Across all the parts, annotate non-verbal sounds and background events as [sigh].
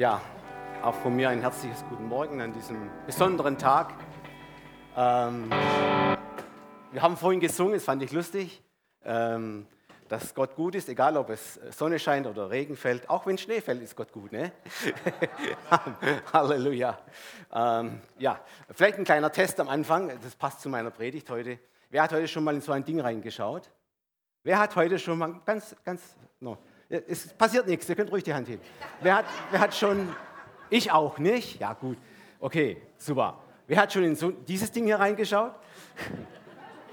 Ja, auch von mir ein herzliches Guten Morgen an diesem besonderen Tag. Ähm, wir haben vorhin gesungen, das fand ich lustig, ähm, dass Gott gut ist, egal ob es Sonne scheint oder Regen fällt. Auch wenn Schnee fällt, ist Gott gut. Ne? [laughs] Halleluja. Ähm, ja, vielleicht ein kleiner Test am Anfang, das passt zu meiner Predigt heute. Wer hat heute schon mal in so ein Ding reingeschaut? Wer hat heute schon mal ganz, ganz, no, es passiert nichts, ihr könnt ruhig die Hand heben. Wer hat, wer hat schon, ich auch nicht? Ja, gut. Okay, super. Wer hat schon in so dieses Ding hier reingeschaut? [laughs]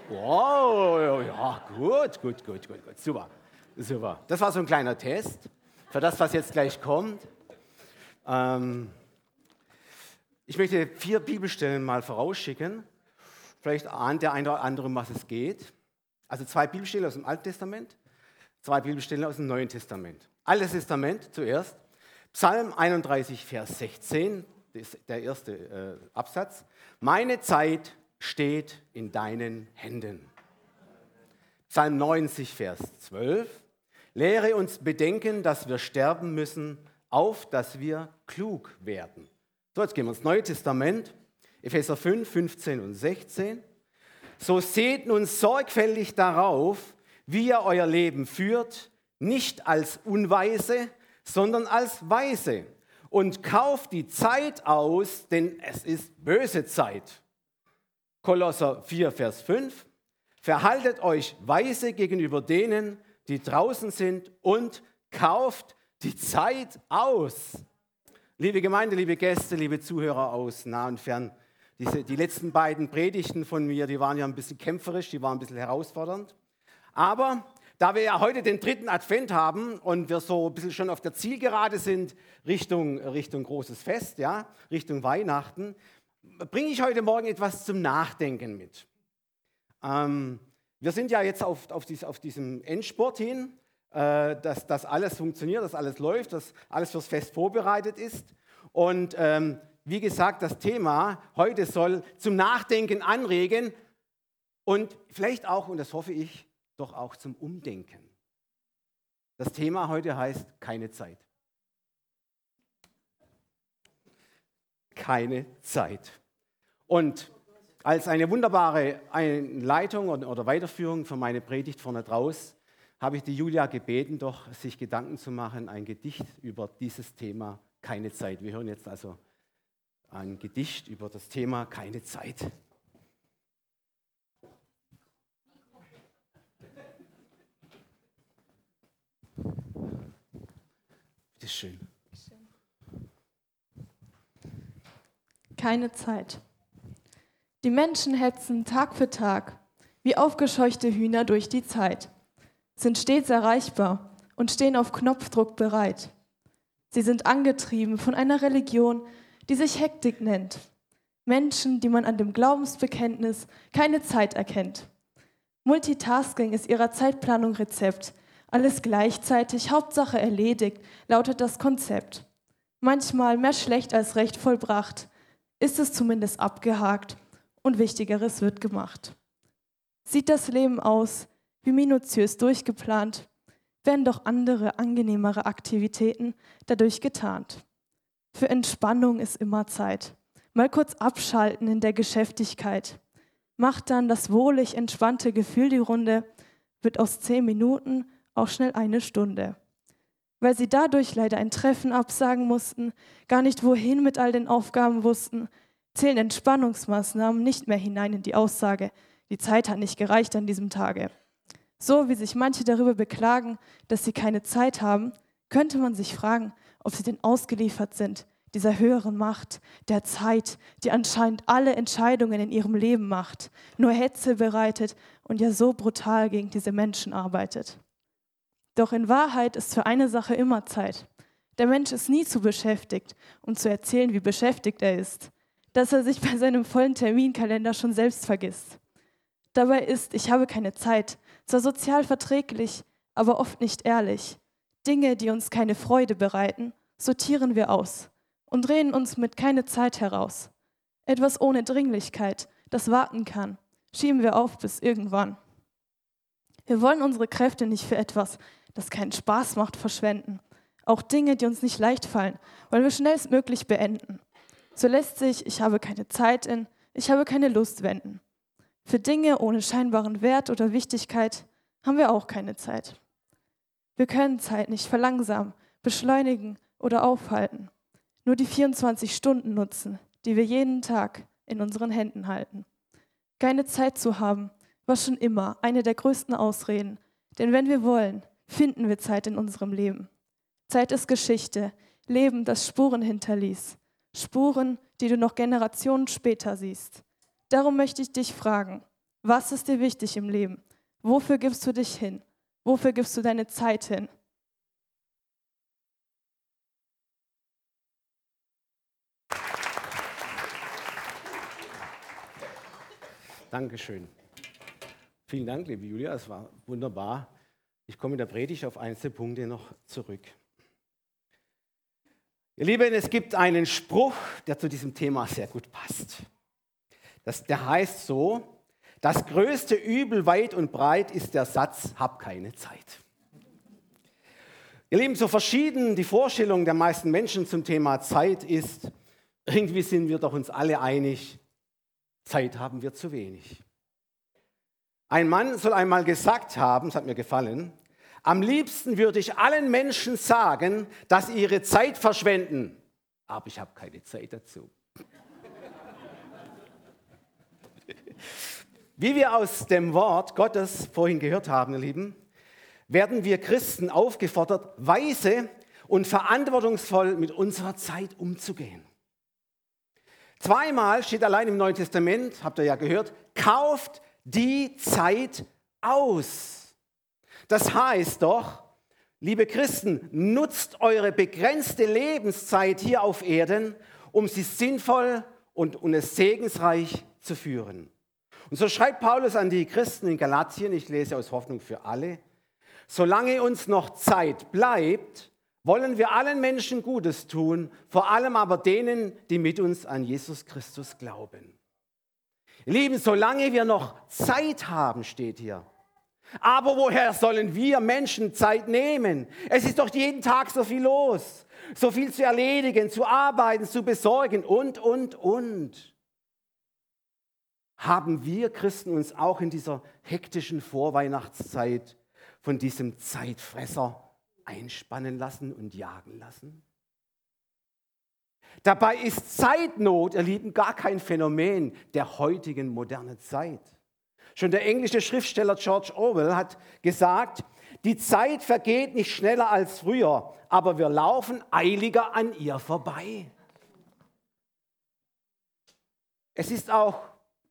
Wow, ja, gut, gut, gut, gut, gut, super, super. Das war so ein kleiner Test für das, was jetzt gleich kommt. Ähm, ich möchte vier Bibelstellen mal vorausschicken. Vielleicht ahnt der eine oder andere, um was es geht. Also zwei Bibelstellen aus dem Alten Testament zwei Bibelstellen aus dem Neuen Testament. Altes Testament zuerst. Psalm 31, Vers 16, der erste äh, Absatz. Meine Zeit steht in deinen Händen. Psalm 90, Vers 12. Lehre uns bedenken, dass wir sterben müssen, auf dass wir klug werden. So, jetzt gehen wir ins Neue Testament. Epheser 5, 15 und 16. So seht nun sorgfältig darauf, wie ihr euer Leben führt, nicht als Unweise, sondern als Weise. Und kauft die Zeit aus, denn es ist böse Zeit. Kolosser 4, Vers 5. Verhaltet euch weise gegenüber denen, die draußen sind und kauft die Zeit aus. Liebe Gemeinde, liebe Gäste, liebe Zuhörer aus nah und fern, diese, die letzten beiden Predigten von mir, die waren ja ein bisschen kämpferisch, die waren ein bisschen herausfordernd. Aber da wir ja heute den dritten Advent haben und wir so ein bisschen schon auf der Zielgerade sind Richtung, Richtung großes Fest, ja, Richtung Weihnachten, bringe ich heute Morgen etwas zum Nachdenken mit. Ähm, wir sind ja jetzt auf, auf, dies, auf diesem Endsport hin, äh, dass das alles funktioniert, dass alles läuft, dass alles fürs Fest vorbereitet ist. Und ähm, wie gesagt, das Thema heute soll zum Nachdenken anregen und vielleicht auch, und das hoffe ich, doch auch zum Umdenken. Das Thema heute heißt keine Zeit. Keine Zeit. Und als eine wunderbare Einleitung oder Weiterführung für meine Predigt vorne draus habe ich die Julia gebeten, doch sich Gedanken zu machen, ein Gedicht über dieses Thema keine Zeit. Wir hören jetzt also ein Gedicht über das Thema keine Zeit. Bitte schön. Keine Zeit. Die Menschen hetzen Tag für Tag wie aufgescheuchte Hühner durch die Zeit, sind stets erreichbar und stehen auf Knopfdruck bereit. Sie sind angetrieben von einer Religion, die sich Hektik nennt. Menschen, die man an dem Glaubensbekenntnis keine Zeit erkennt. Multitasking ist ihrer Zeitplanung Rezept, alles gleichzeitig, Hauptsache erledigt, lautet das Konzept. Manchmal mehr schlecht als recht vollbracht, ist es zumindest abgehakt und Wichtigeres wird gemacht. Sieht das Leben aus, wie minutiös durchgeplant, werden doch andere, angenehmere Aktivitäten dadurch getarnt. Für Entspannung ist immer Zeit. Mal kurz abschalten in der Geschäftigkeit. Macht dann das wohlig entspannte Gefühl die Runde, wird aus zehn Minuten auch schnell eine Stunde. Weil sie dadurch leider ein Treffen absagen mussten, gar nicht wohin mit all den Aufgaben wussten, zählen Entspannungsmaßnahmen nicht mehr hinein in die Aussage, die Zeit hat nicht gereicht an diesem Tage. So wie sich manche darüber beklagen, dass sie keine Zeit haben, könnte man sich fragen, ob sie denn ausgeliefert sind, dieser höheren Macht, der Zeit, die anscheinend alle Entscheidungen in ihrem Leben macht, nur Hetze bereitet und ja so brutal gegen diese Menschen arbeitet. Doch in Wahrheit ist für eine Sache immer Zeit. Der Mensch ist nie zu beschäftigt, um zu erzählen, wie beschäftigt er ist, dass er sich bei seinem vollen Terminkalender schon selbst vergisst. Dabei ist, ich habe keine Zeit, zwar sozial verträglich, aber oft nicht ehrlich. Dinge, die uns keine Freude bereiten, sortieren wir aus und drehen uns mit keine Zeit heraus. Etwas ohne Dringlichkeit, das warten kann, schieben wir auf bis irgendwann. Wir wollen unsere Kräfte nicht für etwas, das keinen Spaß macht, verschwenden. Auch Dinge, die uns nicht leicht fallen, wollen wir schnellstmöglich beenden. So lässt sich ich habe keine Zeit in, ich habe keine Lust wenden. Für Dinge ohne scheinbaren Wert oder Wichtigkeit haben wir auch keine Zeit. Wir können Zeit nicht verlangsamen, beschleunigen oder aufhalten. Nur die 24 Stunden nutzen, die wir jeden Tag in unseren Händen halten. Keine Zeit zu haben, war schon immer eine der größten Ausreden. Denn wenn wir wollen, finden wir Zeit in unserem Leben. Zeit ist Geschichte, Leben, das Spuren hinterließ. Spuren, die du noch Generationen später siehst. Darum möchte ich dich fragen, was ist dir wichtig im Leben? Wofür gibst du dich hin? Wofür gibst du deine Zeit hin? Dankeschön. Vielen Dank, liebe Julia, es war wunderbar. Ich komme in der Predigt auf einzelne Punkte noch zurück. Ihr Lieben, es gibt einen Spruch, der zu diesem Thema sehr gut passt. Das, der heißt so, das größte Übel weit und breit ist der Satz, hab keine Zeit. Ihr Lieben, so verschieden die Vorstellung der meisten Menschen zum Thema Zeit ist, irgendwie sind wir doch uns alle einig, Zeit haben wir zu wenig. Ein Mann soll einmal gesagt haben, es hat mir gefallen, am liebsten würde ich allen Menschen sagen, dass sie ihre Zeit verschwenden, aber ich habe keine Zeit dazu. Wie wir aus dem Wort Gottes vorhin gehört haben, ihr Lieben, werden wir Christen aufgefordert, weise und verantwortungsvoll mit unserer Zeit umzugehen. Zweimal steht allein im Neuen Testament, habt ihr ja gehört, kauft die Zeit aus. Das heißt doch, liebe Christen, nutzt eure begrenzte Lebenszeit hier auf Erden, um sie sinnvoll und, und es segensreich zu führen. Und so schreibt Paulus an die Christen in Galatien, ich lese aus Hoffnung für alle, solange uns noch Zeit bleibt, wollen wir allen Menschen Gutes tun, vor allem aber denen, die mit uns an Jesus Christus glauben. Lieben, solange wir noch Zeit haben, steht hier. Aber woher sollen wir Menschen Zeit nehmen? Es ist doch jeden Tag so viel los, so viel zu erledigen, zu arbeiten, zu besorgen und, und, und. Haben wir Christen uns auch in dieser hektischen Vorweihnachtszeit von diesem Zeitfresser einspannen lassen und jagen lassen? Dabei ist Zeitnot, ihr Lieben, gar kein Phänomen der heutigen modernen Zeit. Schon der englische Schriftsteller George Orwell hat gesagt, die Zeit vergeht nicht schneller als früher, aber wir laufen eiliger an ihr vorbei. Es ist auch,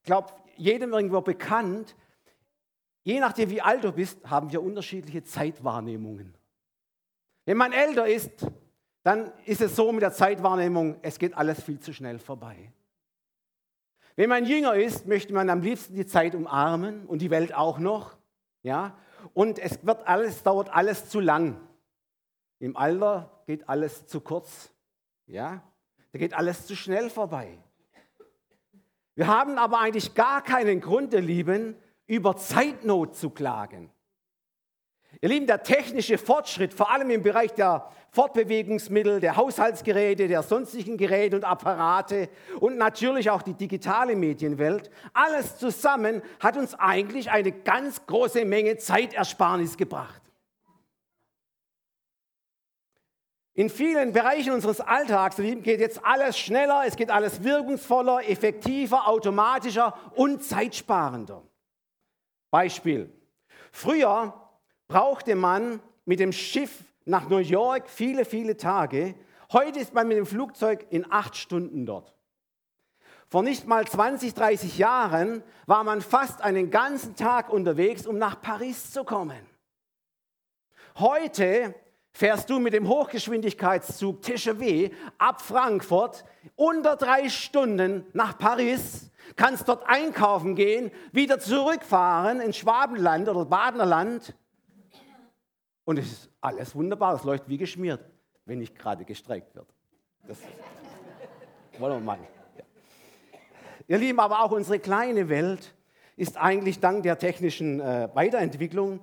glaube jedem irgendwo bekannt, je nachdem wie alt du bist, haben wir unterschiedliche Zeitwahrnehmungen. Wenn man älter ist, dann ist es so mit der Zeitwahrnehmung, es geht alles viel zu schnell vorbei. Wenn man jünger ist, möchte man am liebsten die Zeit umarmen und die Welt auch noch. Ja? Und es wird alles, dauert alles zu lang. Im Alter geht alles zu kurz. Ja? Da geht alles zu schnell vorbei. Wir haben aber eigentlich gar keinen Grund, ihr Lieben, über Zeitnot zu klagen. Ihr Lieben, der technische Fortschritt, vor allem im Bereich der Fortbewegungsmittel, der Haushaltsgeräte, der sonstigen Geräte und Apparate und natürlich auch die digitale Medienwelt, alles zusammen hat uns eigentlich eine ganz große Menge Zeitersparnis gebracht. In vielen Bereichen unseres Alltags geht jetzt alles schneller, es geht alles wirkungsvoller, effektiver, automatischer und zeitsparender. Beispiel. Früher brauchte man mit dem Schiff nach New York viele, viele Tage. Heute ist man mit dem Flugzeug in acht Stunden dort. Vor nicht mal 20, 30 Jahren war man fast einen ganzen Tag unterwegs, um nach Paris zu kommen. Heute fährst du mit dem Hochgeschwindigkeitszug TGV ab Frankfurt unter drei Stunden nach Paris, kannst dort einkaufen gehen, wieder zurückfahren ins Schwabenland oder Badenerland und es ist alles wunderbar, es läuft wie geschmiert, wenn nicht gerade gestreikt wird. Das [laughs] wollen wir mal. Ja. Ihr Lieben, aber auch unsere kleine Welt ist eigentlich dank der technischen äh, Weiterentwicklung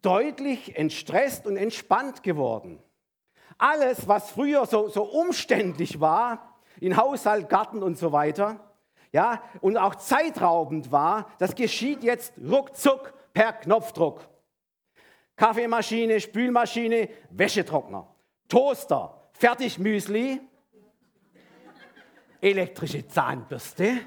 deutlich entstresst und entspannt geworden. Alles, was früher so, so umständlich war, in Haushalt, Garten und so weiter, ja, und auch zeitraubend war, das geschieht jetzt ruckzuck per Knopfdruck. Kaffeemaschine, Spülmaschine, Wäschetrockner, Toaster, Fertigmüsli, elektrische Zahnbürste.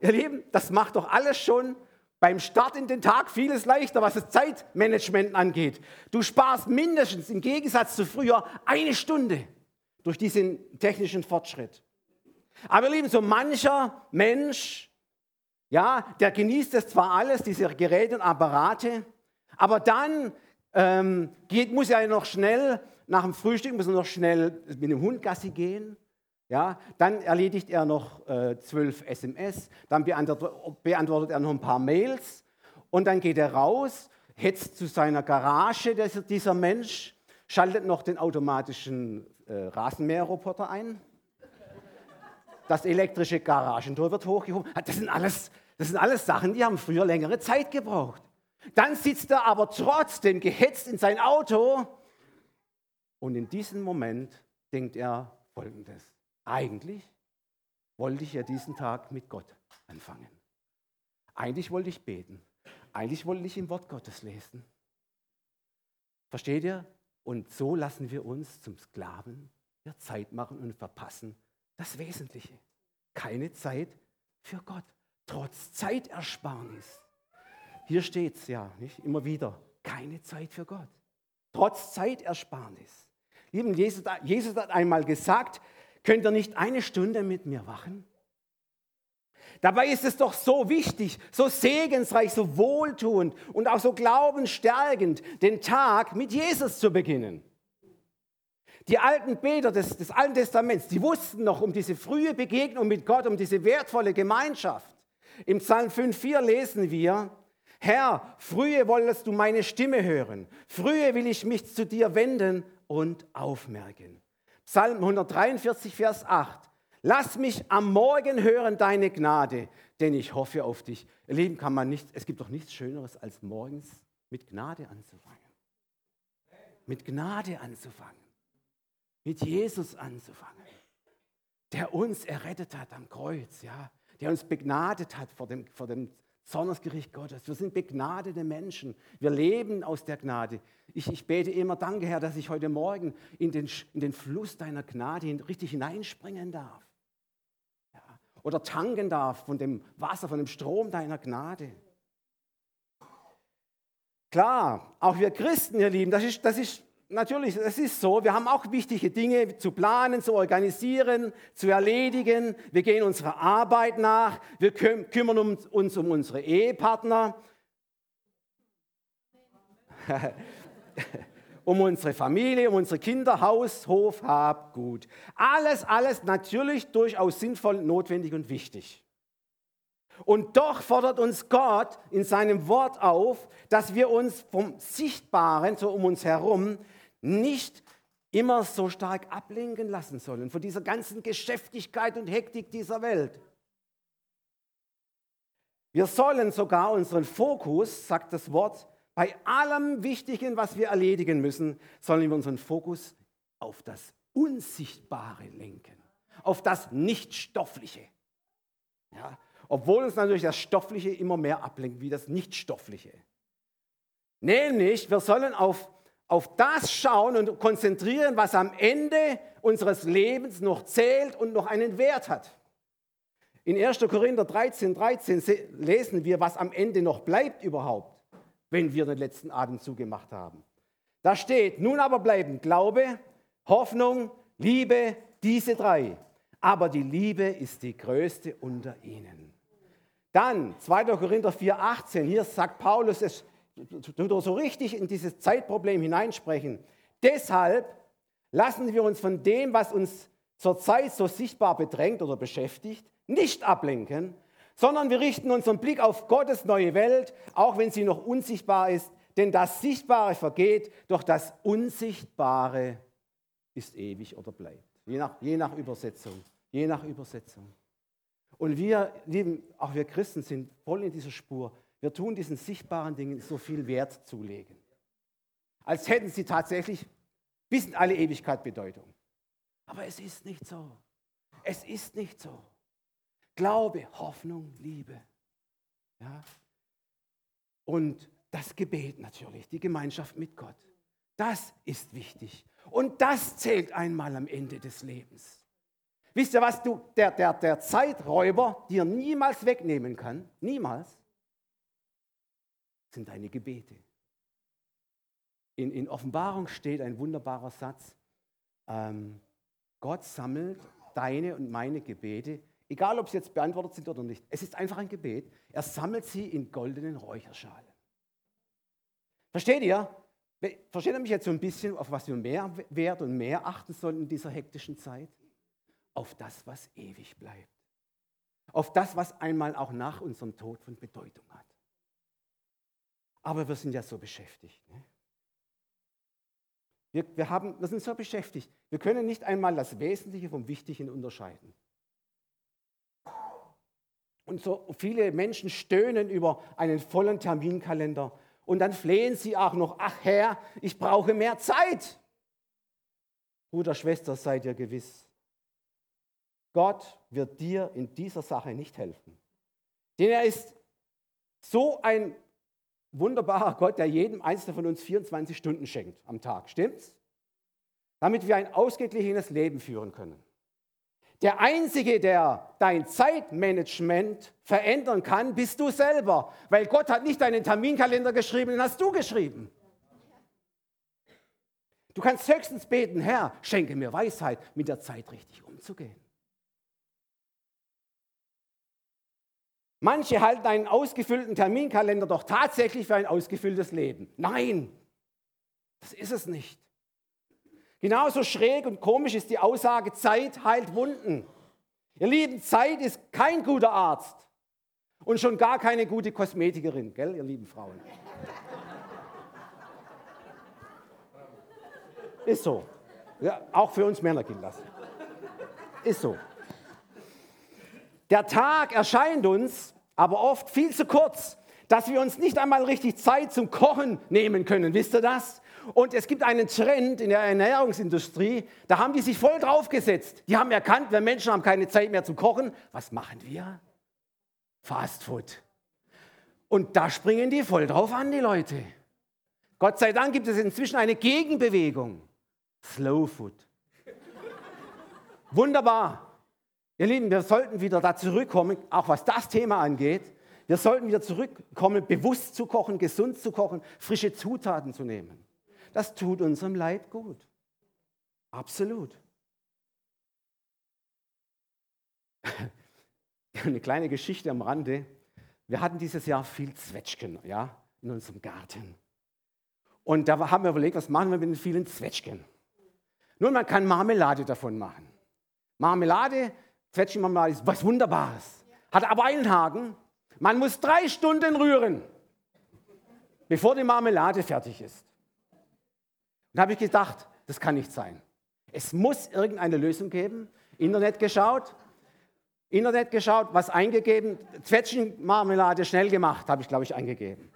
Ihr Lieben, das macht doch alles schon beim Start in den Tag vieles leichter, was das Zeitmanagement angeht. Du sparst mindestens im Gegensatz zu früher eine Stunde durch diesen technischen Fortschritt. Aber ihr Lieben, so mancher Mensch, ja, der genießt das zwar alles, diese Geräte und Apparate, aber dann ähm, geht, muss er noch schnell, nach dem Frühstück muss er noch schnell mit dem Hund Gassi gehen. Ja, dann erledigt er noch äh, zwölf SMS, dann beantwortet, er noch ein paar Mails und dann geht er raus, hetzt zu seiner Garage, dieser Mensch, schaltet noch den automatischen äh, Rasenmäherroboter ein. Das elektrische Garagentor wird hochgehoben. Das sind, alles, das sind alles Sachen, die haben früher längere Zeit gebraucht. Dann sitzt er aber trotzdem gehetzt in sein Auto und in diesem Moment denkt er Folgendes. Eigentlich wollte ich ja diesen Tag mit Gott anfangen. Eigentlich wollte ich beten. Eigentlich wollte ich im Wort Gottes lesen. Versteht ihr? Und so lassen wir uns zum Sklaven der Zeit machen und verpassen das Wesentliche. Keine Zeit für Gott, trotz Zeitersparnis. Hier steht es ja, nicht immer wieder, keine Zeit für Gott, trotz Zeitersparnis. Lieben, Jesus, Jesus hat einmal gesagt, könnt ihr nicht eine Stunde mit mir wachen? Dabei ist es doch so wichtig, so segensreich, so wohltuend und auch so glaubensstärkend, den Tag mit Jesus zu beginnen. Die alten Beter des, des Alten Testaments, die wussten noch um diese frühe Begegnung mit Gott, um diese wertvolle Gemeinschaft. Im Psalm 5,4 lesen wir, Herr, frühe wolltest du meine Stimme hören, frühe will ich mich zu dir wenden und aufmerken. Psalm 143, Vers 8. Lass mich am Morgen hören deine Gnade, denn ich hoffe auf dich. Ihr Lieben, kann man nicht, es gibt doch nichts Schöneres, als morgens mit Gnade anzufangen. Mit Gnade anzufangen. Mit Jesus anzufangen. Der uns errettet hat am Kreuz, ja. Der uns begnadet hat vor dem, vor dem Zornesgericht Gottes. Wir sind begnadete Menschen. Wir leben aus der Gnade. Ich, ich bete immer, danke Herr, dass ich heute Morgen in den, in den Fluss deiner Gnade richtig hineinspringen darf. Ja. Oder tanken darf von dem Wasser, von dem Strom deiner Gnade. Klar, auch wir Christen, ihr Lieben, das ist, das ist natürlich, es ist so, wir haben auch wichtige Dinge zu planen, zu organisieren, zu erledigen. Wir gehen unserer Arbeit nach, wir kümmern uns um unsere Ehepartner, [laughs] um unsere Familie, um unsere Kinder, Haus, Hof, Hab, Gut. Alles, alles natürlich durchaus sinnvoll, notwendig und wichtig. Und doch fordert uns Gott in seinem Wort auf, dass wir uns vom Sichtbaren, so um uns herum, nicht immer so stark ablenken lassen sollen von dieser ganzen Geschäftigkeit und Hektik dieser Welt. Wir sollen sogar unseren Fokus, sagt das Wort, bei allem Wichtigen, was wir erledigen müssen, sollen wir unseren Fokus auf das Unsichtbare lenken, auf das Nichtstoffliche. Ja, obwohl uns natürlich das Stoffliche immer mehr ablenkt wie das Nichtstoffliche. Nämlich, wir sollen auf auf das schauen und konzentrieren, was am Ende unseres Lebens noch zählt und noch einen Wert hat. In 1. Korinther 13, 13 lesen wir, was am Ende noch bleibt überhaupt, wenn wir den letzten Atemzug gemacht haben. Da steht, nun aber bleiben Glaube, Hoffnung, Liebe, diese drei. Aber die Liebe ist die größte unter ihnen. Dann 2. Korinther 4, 18, hier sagt Paulus es so richtig in dieses Zeitproblem hineinsprechen. Deshalb lassen wir uns von dem, was uns zurzeit so sichtbar bedrängt oder beschäftigt, nicht ablenken, sondern wir richten unseren Blick auf Gottes neue Welt, auch wenn sie noch unsichtbar ist, denn das Sichtbare vergeht, doch das Unsichtbare ist ewig oder bleibt. Je nach, je nach Übersetzung. Je nach Übersetzung. Und wir, lieben, auch wir Christen sind voll in dieser Spur. Wir tun diesen sichtbaren Dingen so viel Wert zulegen. als hätten sie tatsächlich bis in alle Ewigkeit Bedeutung. Aber es ist nicht so. Es ist nicht so. Glaube, Hoffnung, Liebe. Ja? Und das Gebet natürlich, die Gemeinschaft mit Gott. Das ist wichtig. Und das zählt einmal am Ende des Lebens. Wisst ihr, was du, der, der, der Zeiträuber dir niemals wegnehmen kann, niemals, sind deine Gebete. In, in Offenbarung steht ein wunderbarer Satz, ähm, Gott sammelt deine und meine Gebete, egal ob sie jetzt beantwortet sind oder nicht. Es ist einfach ein Gebet. Er sammelt sie in goldenen Räucherschalen. Versteht ihr? Versteht ihr mich jetzt so ein bisschen, auf was wir mehr Wert und mehr achten sollen in dieser hektischen Zeit? Auf das, was ewig bleibt. Auf das, was einmal auch nach unserem Tod von Bedeutung hat. Aber wir sind ja so beschäftigt. Ne? Wir, wir, haben, wir sind so beschäftigt. Wir können nicht einmal das Wesentliche vom Wichtigen unterscheiden. Und so viele Menschen stöhnen über einen vollen Terminkalender und dann flehen sie auch noch, ach Herr, ich brauche mehr Zeit. Bruder, Schwester, seid ihr gewiss. Gott wird dir in dieser Sache nicht helfen. Denn er ist so ein wunderbarer [laughs] Gott, der jedem Einzelnen von uns 24 Stunden schenkt am Tag. Stimmt's? Damit wir ein ausgeglichenes Leben führen können. Der Einzige, der dein Zeitmanagement verändern kann, bist du selber. Weil Gott hat nicht deinen Terminkalender geschrieben, den hast du geschrieben. Du kannst höchstens beten, Herr, schenke mir Weisheit, mit der Zeit richtig umzugehen. Manche halten einen ausgefüllten Terminkalender doch tatsächlich für ein ausgefülltes Leben. Nein, das ist es nicht. Genauso schräg und komisch ist die Aussage, Zeit heilt Wunden. Ihr Lieben, Zeit ist kein guter Arzt und schon gar keine gute Kosmetikerin, gell, ihr lieben Frauen. Ist so. Ja, auch für uns Männer gilt das. Ist so. Der Tag erscheint uns aber oft viel zu kurz, dass wir uns nicht einmal richtig Zeit zum Kochen nehmen können. Wisst ihr das? Und es gibt einen Trend in der Ernährungsindustrie, da haben die sich voll draufgesetzt. Die haben erkannt, wir Menschen haben keine Zeit mehr zum Kochen. Was machen wir? Fast Food. Und da springen die voll drauf an, die Leute. Gott sei Dank gibt es inzwischen eine Gegenbewegung. Slow Food. Wunderbar. Ihr Lieben, wir sollten wieder da zurückkommen, auch was das Thema angeht. Wir sollten wieder zurückkommen, bewusst zu kochen, gesund zu kochen, frische Zutaten zu nehmen. Das tut unserem Leib gut. Absolut. [laughs] Eine kleine Geschichte am Rande. Wir hatten dieses Jahr viel Zwetschgen ja, in unserem Garten. Und da haben wir überlegt, was machen wir mit den vielen Zwetschgen? Nun, man kann Marmelade davon machen. Marmelade, Zwetschgenmarmelade ist was Wunderbares. Hat aber einen Haken. Man muss drei Stunden rühren, bevor die Marmelade fertig ist. Da habe ich gedacht, das kann nicht sein. Es muss irgendeine Lösung geben. Internet geschaut, Internet geschaut, was eingegeben, Zwetschgenmarmelade schnell gemacht, habe ich, glaube ich, eingegeben.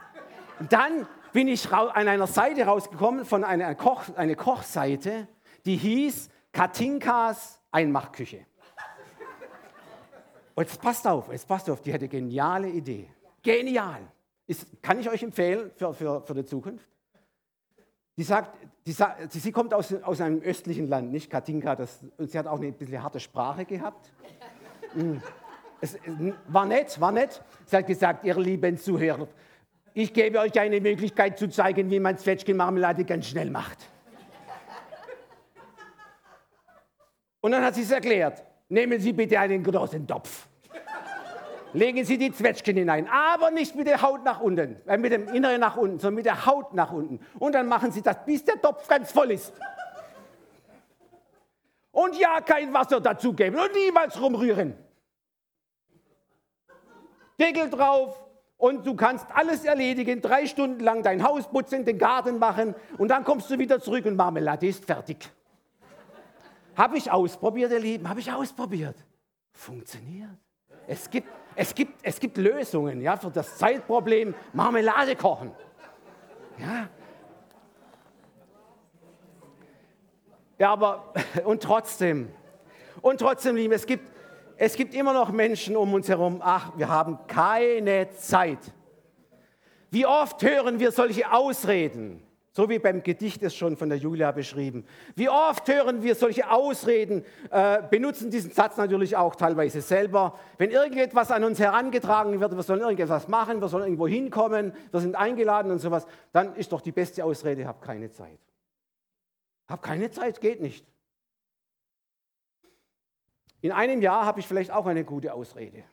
Und dann bin ich an einer Seite rausgekommen, von einer Koch, eine Kochseite, die hieß Katinkas Einmachküche. Und jetzt passt auf, jetzt passt auf, die hatte geniale Idee. Genial. Ist, kann ich euch empfehlen für, für, für die Zukunft? Die sagt, die sie kommt aus, aus einem östlichen Land, nicht Katinka, das, und sie hat auch eine bisschen harte Sprache gehabt. Mm. Es war nett, war nett. Sie hat gesagt, ihr lieben Zuhörer, ich gebe euch eine Möglichkeit zu zeigen, wie man Zwetschgenmarmelade ganz schnell macht. Und dann hat sie es erklärt. Nehmen Sie bitte einen großen Topf. Legen Sie die Zwetschgen hinein, aber nicht mit der Haut nach unten, äh, mit dem Inneren nach unten, sondern mit der Haut nach unten. Und dann machen Sie das, bis der Topf ganz voll ist. Und ja, kein Wasser dazugeben und niemals rumrühren. Deckel drauf und du kannst alles erledigen, drei Stunden lang dein Haus putzen, den Garten machen und dann kommst du wieder zurück und Marmelade ist fertig. Habe ich ausprobiert, ihr Lieben, habe ich ausprobiert. Funktioniert. Es gibt, es gibt, es gibt Lösungen ja, für das Zeitproblem Marmelade kochen. Ja. Ja, aber [laughs] und trotzdem, und trotzdem, Liebe, es gibt, es gibt immer noch Menschen um uns herum, ach, wir haben keine Zeit. Wie oft hören wir solche Ausreden? So wie beim Gedicht ist schon von der Julia beschrieben. Wie oft hören wir solche Ausreden, äh, benutzen diesen Satz natürlich auch teilweise selber. Wenn irgendetwas an uns herangetragen wird, wir sollen irgendetwas machen, wir sollen irgendwo hinkommen, wir sind eingeladen und sowas, dann ist doch die beste Ausrede, ich habe keine Zeit. Hab keine Zeit, geht nicht. In einem Jahr habe ich vielleicht auch eine gute Ausrede.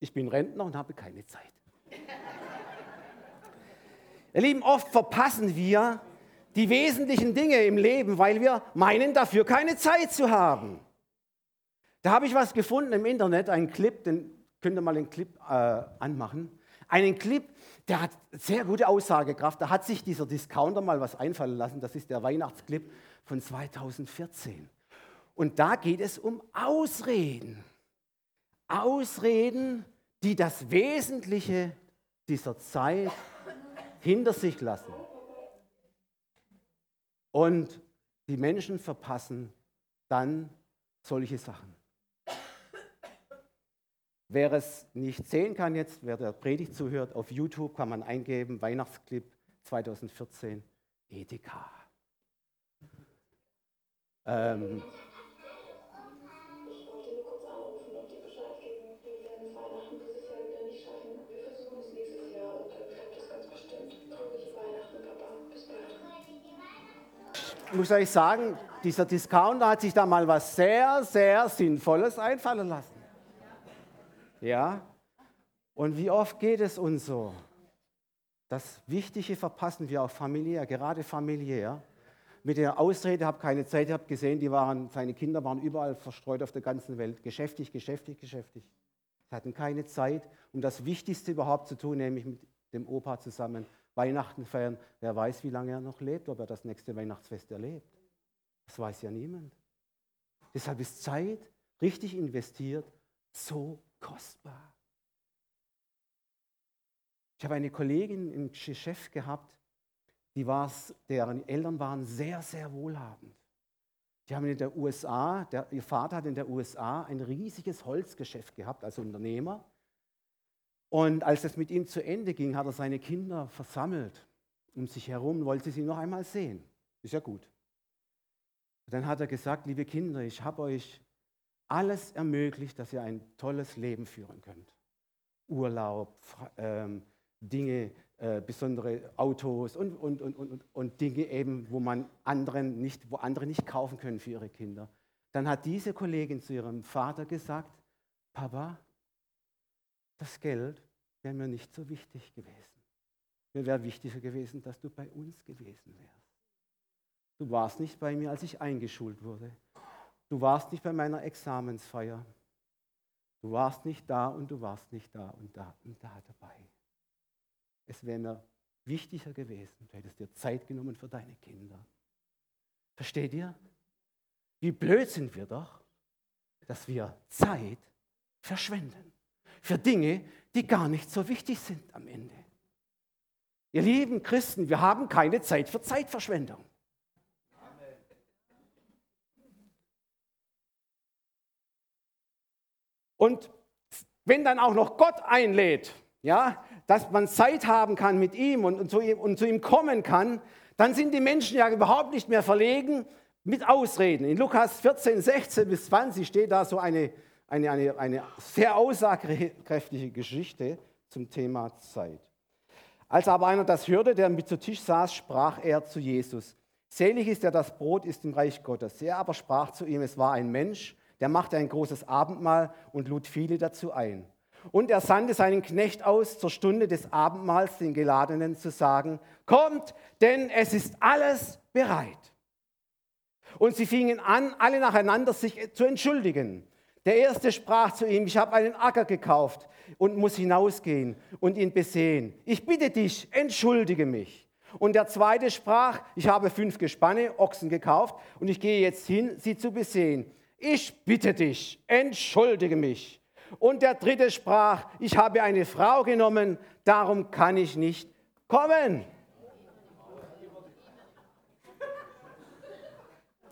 Ich bin Rentner und habe keine Zeit. Ihr Lieben, oft verpassen wir die wesentlichen Dinge im Leben, weil wir meinen, dafür keine Zeit zu haben. Da habe ich was gefunden im Internet, einen Clip, den könnt ihr mal den Clip äh, anmachen. Einen Clip, der hat sehr gute Aussagekraft. Da hat sich dieser Discounter mal was einfallen lassen. Das ist der Weihnachtsclip von 2014. Und da geht es um Ausreden. Ausreden, die das Wesentliche dieser Zeit hinter sich lassen. Und die Menschen verpassen dann solche Sachen. Wer es nicht sehen kann jetzt, wer der Predigt zuhört, auf YouTube kann man eingeben, Weihnachtsclip 2014, Edeka. Ähm, muss euch sagen, dieser Discounter hat sich da mal was sehr, sehr Sinnvolles einfallen lassen. Ja? Und wie oft geht es uns so? Das Wichtige verpassen wir auch familiär, gerade familiär. Mit der Ausrede, habe keine Zeit, ich habe gesehen, die waren, seine Kinder waren überall verstreut auf der ganzen Welt. Geschäftig, geschäftig, geschäftig. Sie hatten keine Zeit, um das Wichtigste überhaupt zu tun, nämlich mit dem Opa zusammen Weihnachten feiern. Wer weiß, wie lange er noch lebt, ob er das nächste Weihnachtsfest erlebt. Das weiß ja niemand. Deshalb ist Zeit, richtig investiert, so kostbar. Ich habe eine Kollegin im Geschäft gehabt, die deren Eltern waren sehr, sehr wohlhabend. Die haben in der USA, der, ihr Vater hat in der USA ein riesiges Holzgeschäft gehabt als Unternehmer. Und als es mit ihm zu Ende ging, hat er seine Kinder versammelt um sich herum, wollte sie noch einmal sehen. Ist ja gut. Dann hat er gesagt, liebe Kinder, ich habe euch alles ermöglicht, dass ihr ein tolles Leben führen könnt. Urlaub, ähm, Dinge, äh, besondere Autos und, und, und, und, und Dinge eben, wo man anderen nicht, wo andere nicht kaufen können für ihre Kinder. Dann hat diese Kollegin zu ihrem Vater gesagt, Papa, das Geld wäre mir nicht so wichtig gewesen. Mir wäre wichtiger gewesen, dass du bei uns gewesen wärst. Du warst nicht bei mir, als ich eingeschult wurde. Du warst nicht bei meiner Examensfeier. Du warst nicht da und du warst nicht da und da und da dabei. Es wäre mir wichtiger gewesen, du hättest dir Zeit genommen für deine Kinder. Versteht ihr? Wie blöd sind wir doch, dass wir Zeit verschwenden für Dinge, die gar nicht so wichtig sind am Ende. Ihr lieben Christen, wir haben keine Zeit für Zeitverschwendung. Und wenn dann auch noch Gott einlädt, ja, dass man Zeit haben kann mit ihm und, und, zu ihm und zu ihm kommen kann, dann sind die Menschen ja überhaupt nicht mehr verlegen mit Ausreden. In Lukas 14, 16 bis 20 steht da so eine eine, eine, eine sehr aussagekräftige Geschichte zum Thema Zeit. Als aber einer das hörte, der mit zu Tisch saß, sprach er zu Jesus, Selig ist der, das Brot ist im Reich Gottes. Er aber sprach zu ihm, es war ein Mensch, der machte ein großes Abendmahl und lud viele dazu ein. Und er sandte seinen Knecht aus, zur Stunde des Abendmahls den Geladenen zu sagen, kommt, denn es ist alles bereit. Und sie fingen an, alle nacheinander sich zu entschuldigen. Der erste sprach zu ihm, ich habe einen Acker gekauft und muss hinausgehen und ihn besehen. Ich bitte dich, entschuldige mich. Und der zweite sprach, ich habe fünf Gespanne, Ochsen gekauft und ich gehe jetzt hin, sie zu besehen. Ich bitte dich, entschuldige mich. Und der dritte sprach, ich habe eine Frau genommen, darum kann ich nicht kommen.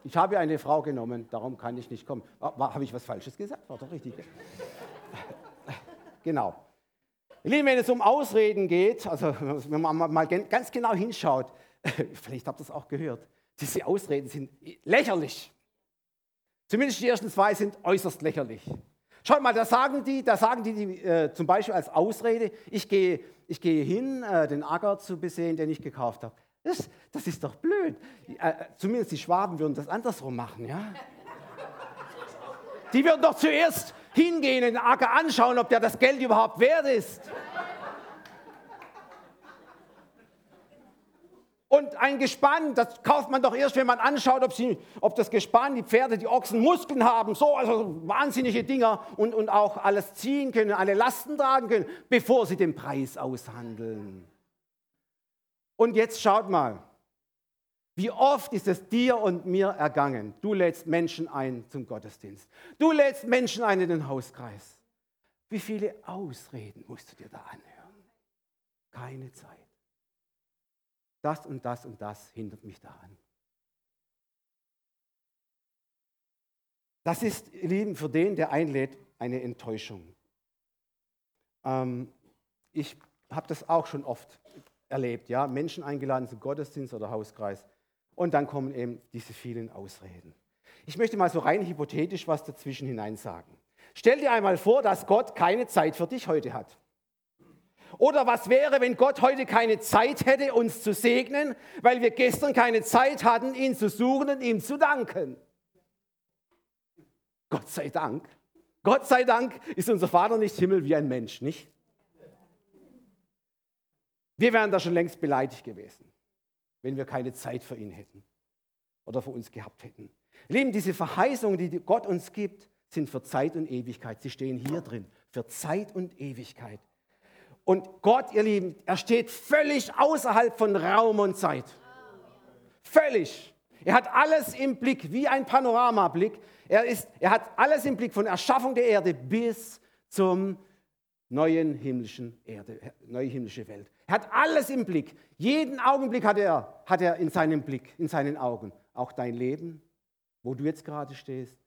Ich habe eine Frau genommen, darum kann ich nicht kommen. Habe ich was Falsches gesagt? War doch richtig. [laughs] genau. Lieben, wenn es um Ausreden geht, also wenn man mal ganz genau hinschaut, [laughs] vielleicht habt ihr das auch gehört, diese Ausreden sind lächerlich. Zumindest die ersten zwei sind äußerst lächerlich. Schaut mal, da sagen die, da sagen die, die äh, zum Beispiel als Ausrede, ich gehe, ich gehe hin, äh, den Acker zu besehen, den ich gekauft habe. Das, das ist doch blöd. Äh, zumindest die Schwaben würden das andersrum machen, ja? Die würden doch zuerst hingehen, den Acker anschauen, ob der das Geld überhaupt wert ist. Und ein Gespann, das kauft man doch erst, wenn man anschaut, ob, sie, ob das Gespann, die Pferde, die Ochsen Muskeln haben, so also wahnsinnige Dinger und, und auch alles ziehen können, alle Lasten tragen können, bevor sie den Preis aushandeln. Und jetzt schaut mal, wie oft ist es dir und mir ergangen? Du lädst Menschen ein zum Gottesdienst. Du lädst Menschen ein in den Hauskreis. Wie viele Ausreden musst du dir da anhören? Keine Zeit das und das und das hindert mich daran. Das ist, ihr Lieben, für den, der einlädt, eine Enttäuschung. Ähm, ich habe das auch schon oft erlebt, ja, Menschen eingeladen zum Gottesdienst oder Hauskreis und dann kommen eben diese vielen Ausreden. Ich möchte mal so rein hypothetisch was dazwischen hinein sagen. Stell dir einmal vor, dass Gott keine Zeit für dich heute hat. Oder was wäre, wenn Gott heute keine Zeit hätte, uns zu segnen, weil wir gestern keine Zeit hatten, ihn zu suchen und ihm zu danken? Gott sei Dank. Gott sei Dank ist unser Vater nicht Himmel wie ein Mensch, nicht? Wir wären da schon längst beleidigt gewesen, wenn wir keine Zeit für ihn hätten oder für uns gehabt hätten. Lieben, diese Verheißungen, die Gott uns gibt, sind für Zeit und Ewigkeit. Sie stehen hier drin, für Zeit und Ewigkeit. Und Gott, ihr Lieben, er steht völlig außerhalb von Raum und Zeit. Völlig. Er hat alles im Blick, wie ein Panoramablick. Er, ist, er hat alles im Blick von Erschaffung der Erde bis zum neuen himmlischen Erde, neue himmlische Welt. Er hat alles im Blick. Jeden Augenblick hat er, hat er in seinem Blick, in seinen Augen. Auch dein Leben, wo du jetzt gerade stehst.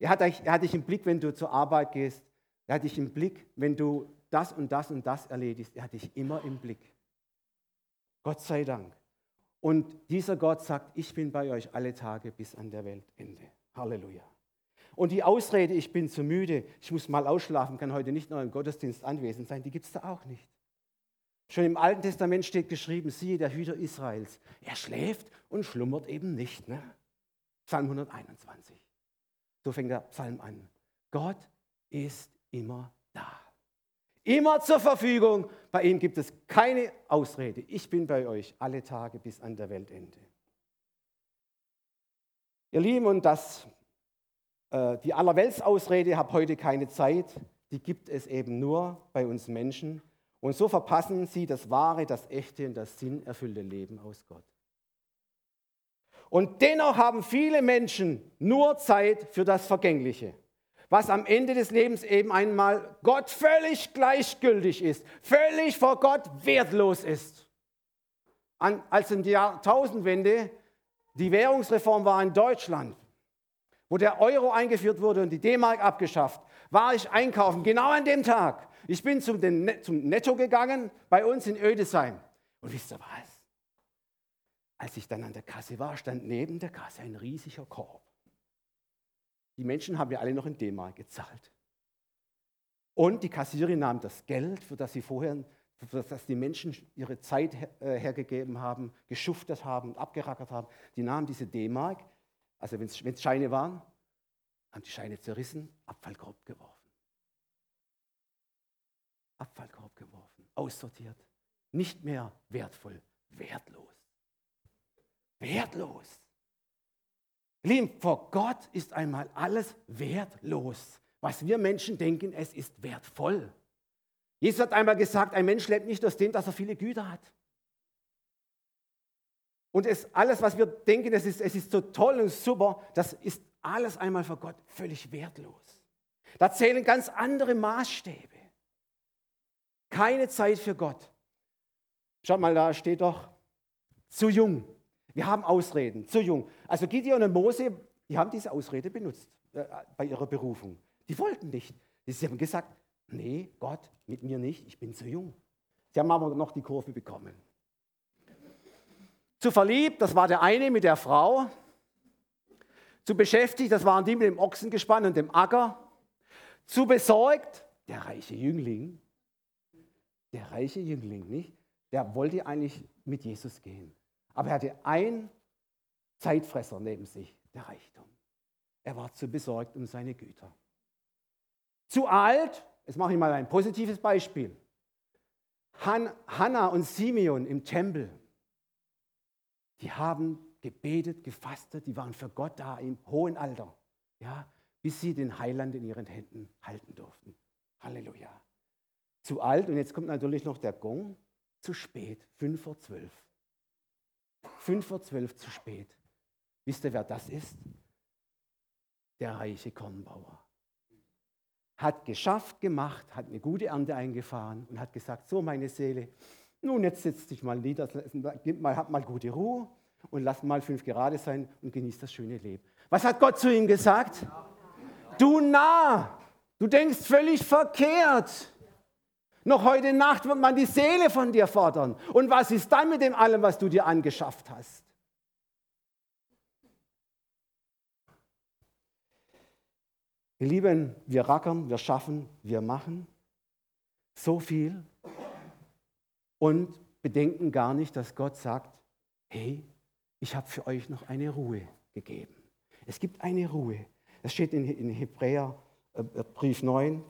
Er hat, dich, er hat dich im Blick, wenn du zur Arbeit gehst. Er hat dich im Blick, wenn du das und das und das erledigst. Er hat dich immer im Blick. Gott sei Dank. Und dieser Gott sagt, ich bin bei euch alle Tage bis an der Weltende. Halleluja. Und die Ausrede, ich bin zu müde, ich muss mal ausschlafen, kann heute nicht noch im Gottesdienst anwesend sein, die gibt es da auch nicht. Schon im Alten Testament steht geschrieben, siehe der Hüter Israels. Er schläft und schlummert eben nicht. Ne? Psalm 121. So fängt der Psalm an. Gott ist immer da. Immer zur Verfügung. Bei ihm gibt es keine Ausrede. Ich bin bei euch alle Tage bis an der Weltende. Ihr Lieben, und das, die Allerweltsausrede, habe heute keine Zeit, die gibt es eben nur bei uns Menschen. Und so verpassen sie das wahre, das echte und das sinnerfüllte Leben aus Gott. Und dennoch haben viele Menschen nur Zeit für das Vergängliche was am Ende des Lebens eben einmal Gott völlig gleichgültig ist, völlig vor Gott wertlos ist. An, als in der Jahrtausendwende die Währungsreform war in Deutschland, wo der Euro eingeführt wurde und die D-Mark abgeschafft, war ich einkaufen, genau an dem Tag. Ich bin zum, den, zum Netto gegangen, bei uns in Ödesheim. Und wisst ihr was? Als ich dann an der Kasse war, stand neben der Kasse ein riesiger Korb. Die Menschen haben ja alle noch in D-Mark gezahlt. Und die Kassiererin nahm das Geld, für das sie vorher, für das die Menschen ihre Zeit äh, hergegeben haben, geschuftet haben abgerackert haben, die nahmen diese D-Mark, also wenn es Scheine waren, haben die Scheine zerrissen, Abfallkorb geworfen. Abfallkorb geworfen, aussortiert. Nicht mehr wertvoll, wertlos. Wertlos. Lieben, vor Gott ist einmal alles wertlos. Was wir Menschen denken, es ist wertvoll. Jesus hat einmal gesagt, ein Mensch lebt nicht aus dem, dass er viele Güter hat. Und es, alles, was wir denken, es ist, es ist so toll und super, das ist alles einmal vor Gott völlig wertlos. Da zählen ganz andere Maßstäbe. Keine Zeit für Gott. Schaut mal, da steht doch, zu jung. Wir haben Ausreden, zu jung. Also Gideon und Mose, die haben diese Ausrede benutzt äh, bei ihrer Berufung. Die wollten nicht. Sie haben gesagt, nee, Gott, mit mir nicht, ich bin zu jung. Sie haben aber noch die Kurve bekommen. Zu verliebt, das war der eine mit der Frau. Zu beschäftigt, das waren die mit dem Ochsengespann und dem Acker. Zu besorgt, der reiche Jüngling. Der reiche Jüngling, nicht? Der wollte eigentlich mit Jesus gehen. Aber er hatte einen Zeitfresser neben sich, der Reichtum. Er war zu besorgt um seine Güter. Zu alt, jetzt mache ich mal ein positives Beispiel. Han, Hannah und Simeon im Tempel, die haben gebetet, gefastet, die waren für Gott da im hohen Alter, ja, bis sie den Heiland in ihren Händen halten durften. Halleluja. Zu alt und jetzt kommt natürlich noch der Gong, zu spät, 5 vor 12. 5 vor 12 zu spät. Wisst ihr, wer das ist? Der reiche Kornbauer. Hat geschafft, gemacht, hat eine gute Ernte eingefahren und hat gesagt, so meine Seele, nun jetzt setz dich mal nieder, mal, hab mal gute Ruhe und lass mal fünf gerade sein und genieß das schöne Leben. Was hat Gott zu ihm gesagt? Du nah, du denkst völlig verkehrt. Noch heute Nacht wird man die Seele von dir fordern. Und was ist dann mit dem allem, was du dir angeschafft hast? Ihr Lieben, wir rackern, wir schaffen, wir machen so viel und bedenken gar nicht, dass Gott sagt, hey, ich habe für euch noch eine Ruhe gegeben. Es gibt eine Ruhe. Das steht in, Hebräer äh, Brief 9,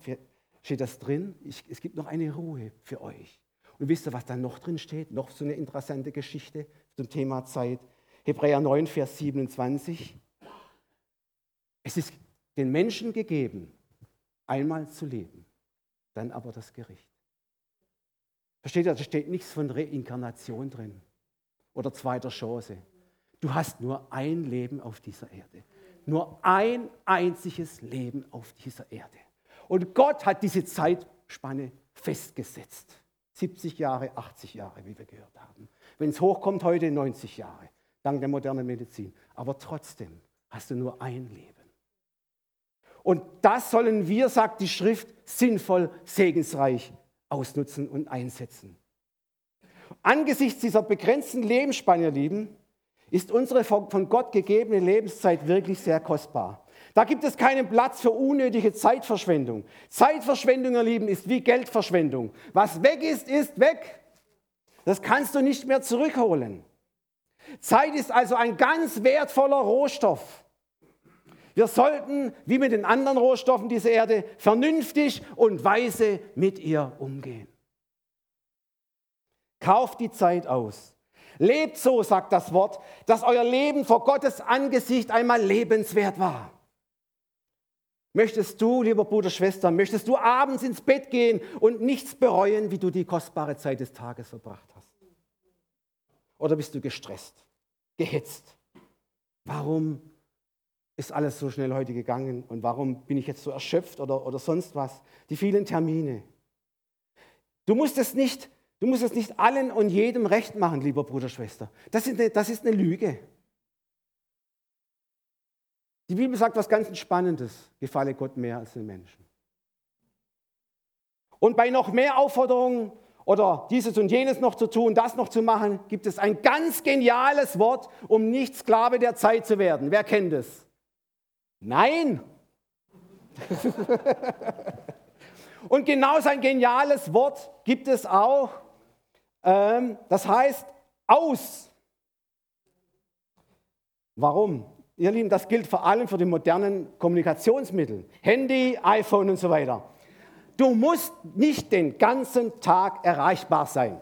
steht das drin. Ich, es gibt noch eine Ruhe für euch. Und wisst ihr, was da noch drin steht? Noch so eine interessante Geschichte zum Thema Zeit. Hebräer 9, Vers 27. Es ist den Menschen gegeben, einmal zu leben, dann aber das Gericht. Versteht ihr, da steht nichts von Reinkarnation drin oder zweiter Chance. Du hast nur ein Leben auf dieser Erde. Nur ein einziges Leben auf dieser Erde. Und Gott hat diese Zeitspanne festgesetzt. 70 Jahre, 80 Jahre, wie wir gehört haben. Wenn es hochkommt, heute 90 Jahre, dank der modernen Medizin. Aber trotzdem hast du nur ein Leben. Und das sollen wir, sagt die Schrift, sinnvoll, segensreich ausnutzen und einsetzen. Angesichts dieser begrenzten Lebensspanne, ihr Lieben, ist unsere von Gott gegebene Lebenszeit wirklich sehr kostbar. Da gibt es keinen Platz für unnötige Zeitverschwendung. Zeitverschwendung, ihr Lieben, ist wie Geldverschwendung. Was weg ist, ist weg. Das kannst du nicht mehr zurückholen. Zeit ist also ein ganz wertvoller Rohstoff. Wir sollten, wie mit den anderen Rohstoffen dieser Erde, vernünftig und weise mit ihr umgehen. Kauft die Zeit aus. Lebt so, sagt das Wort, dass euer Leben vor Gottes Angesicht einmal lebenswert war. Möchtest du, lieber Bruder, Schwester, möchtest du abends ins Bett gehen und nichts bereuen, wie du die kostbare Zeit des Tages verbracht hast? Oder bist du gestresst, gehetzt? Warum ist alles so schnell heute gegangen und warum bin ich jetzt so erschöpft oder, oder sonst was? Die vielen Termine. Du musst es nicht, du musst es nicht allen und jedem recht machen, lieber Bruder, Schwester. Das ist eine, das ist eine Lüge. Die Bibel sagt was ganz Spannendes. Gefalle Gott mehr als den Menschen. Und bei noch mehr Aufforderungen oder dieses und jenes noch zu tun, das noch zu machen, gibt es ein ganz geniales Wort, um nicht Sklave der Zeit zu werden. Wer kennt es? Nein. [laughs] und genauso ein geniales Wort gibt es auch. Ähm, das heißt aus. Warum? Ihr Lieben, das gilt vor allem für die modernen Kommunikationsmittel. Handy, iPhone und so weiter. Du musst nicht den ganzen Tag erreichbar sein.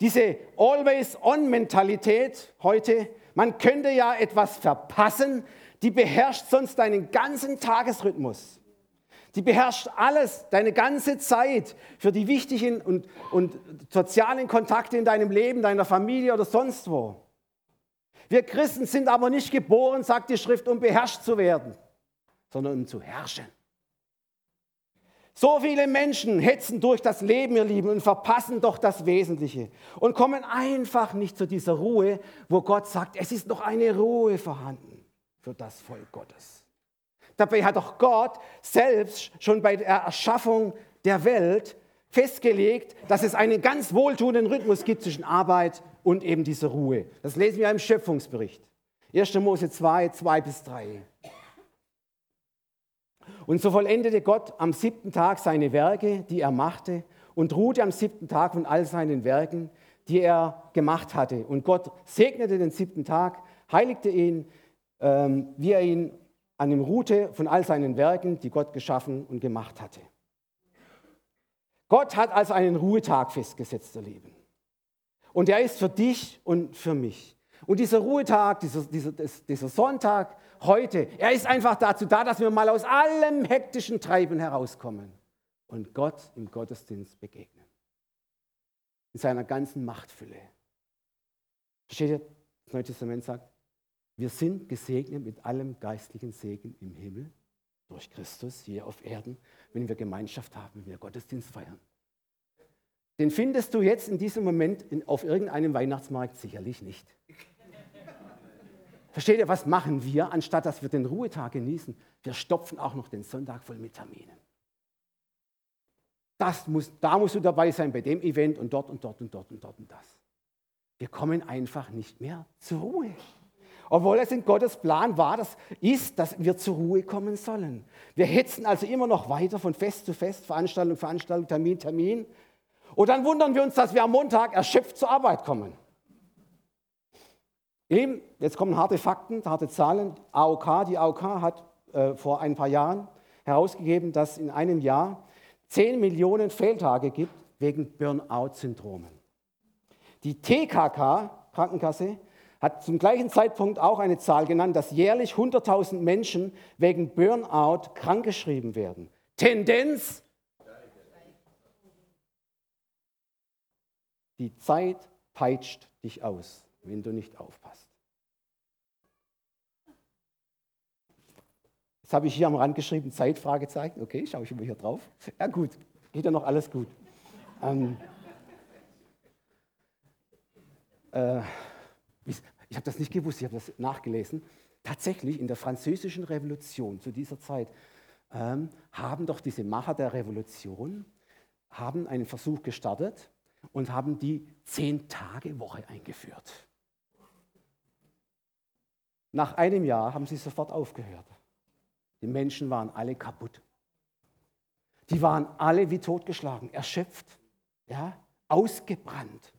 Diese Always-on-Mentalität heute, man könnte ja etwas verpassen, die beherrscht sonst deinen ganzen Tagesrhythmus. Die beherrscht alles, deine ganze Zeit für die wichtigen und, und sozialen Kontakte in deinem Leben, deiner Familie oder sonst wo. Wir Christen sind aber nicht geboren, sagt die Schrift, um beherrscht zu werden, sondern um zu herrschen. So viele Menschen hetzen durch das Leben, ihr Lieben, und verpassen doch das Wesentliche und kommen einfach nicht zu dieser Ruhe, wo Gott sagt, es ist noch eine Ruhe vorhanden für das Volk Gottes. Dabei hat doch Gott selbst schon bei der Erschaffung der Welt festgelegt, dass es einen ganz wohltuenden Rhythmus gibt zwischen Arbeit und eben dieser Ruhe. Das lesen wir im Schöpfungsbericht. 1. Mose 2, 2 bis 3. Und so vollendete Gott am siebten Tag seine Werke, die er machte, und ruhte am siebten Tag von all seinen Werken, die er gemacht hatte. Und Gott segnete den siebten Tag, heiligte ihn, wie er ihn an ihm ruhte von all seinen Werken, die Gott geschaffen und gemacht hatte. Gott hat also einen Ruhetag festgesetzt, ihr Lieben. Und er ist für dich und für mich. Und dieser Ruhetag, dieser, dieser, dieser Sonntag heute, er ist einfach dazu da, dass wir mal aus allem hektischen Treiben herauskommen und Gott im Gottesdienst begegnen. In seiner ganzen Machtfülle. Versteht ihr? Das Neue Testament sagt, wir sind gesegnet mit allem geistlichen Segen im Himmel durch Christus hier auf Erden, wenn wir Gemeinschaft haben, wenn wir Gottesdienst feiern. Den findest du jetzt in diesem Moment auf irgendeinem Weihnachtsmarkt sicherlich nicht. Versteht ihr, was machen wir, anstatt dass wir den Ruhetag genießen? Wir stopfen auch noch den Sonntag voll mit Terminen. Das muss, da musst du dabei sein bei dem Event und dort und dort und dort und dort und das. Wir kommen einfach nicht mehr zur Ruhe. Obwohl es in Gottes Plan war, das ist, dass wir zur Ruhe kommen sollen. Wir hetzen also immer noch weiter von Fest zu Fest, Veranstaltung, Veranstaltung, Termin, Termin. Und dann wundern wir uns, dass wir am Montag erschöpft zur Arbeit kommen. Lieben, jetzt kommen harte Fakten, harte Zahlen. AOK, die AOK hat äh, vor ein paar Jahren herausgegeben, dass in einem Jahr 10 Millionen Fehltage gibt wegen Burnout-Syndromen. Die TKK, Krankenkasse, hat zum gleichen Zeitpunkt auch eine Zahl genannt, dass jährlich 100.000 Menschen wegen Burnout krankgeschrieben werden. Tendenz? Die Zeit peitscht dich aus, wenn du nicht aufpasst. Jetzt habe ich hier am Rand geschrieben, Zeitfragezeichen. Okay, schaue ich immer hier drauf. Ja gut, geht ja noch alles gut. Ähm, äh, ich habe das nicht gewusst, ich habe das nachgelesen. Tatsächlich in der französischen Revolution zu dieser Zeit ähm, haben doch diese Macher der Revolution haben einen Versuch gestartet und haben die Zehn-Tage-Woche eingeführt. Nach einem Jahr haben sie sofort aufgehört. Die Menschen waren alle kaputt. Die waren alle wie totgeschlagen, erschöpft, ja, ausgebrannt.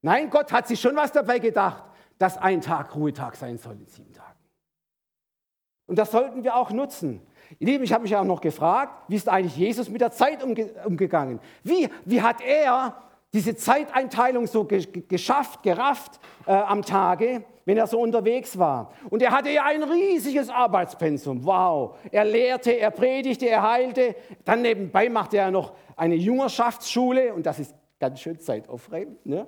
Nein, Gott hat sich schon was dabei gedacht dass ein Tag Ruhetag sein soll in sieben Tagen. Und das sollten wir auch nutzen. Ihr Lieben, ich habe mich auch noch gefragt, wie ist eigentlich Jesus mit der Zeit umge umgegangen? Wie, wie hat er diese Zeiteinteilung so ge geschafft, gerafft äh, am Tage, wenn er so unterwegs war? Und er hatte ja ein riesiges Arbeitspensum. Wow. Er lehrte, er predigte, er heilte. Dann nebenbei machte er noch eine Jungerschaftsschule und das ist ganz schön zeitaufreibend. Ne?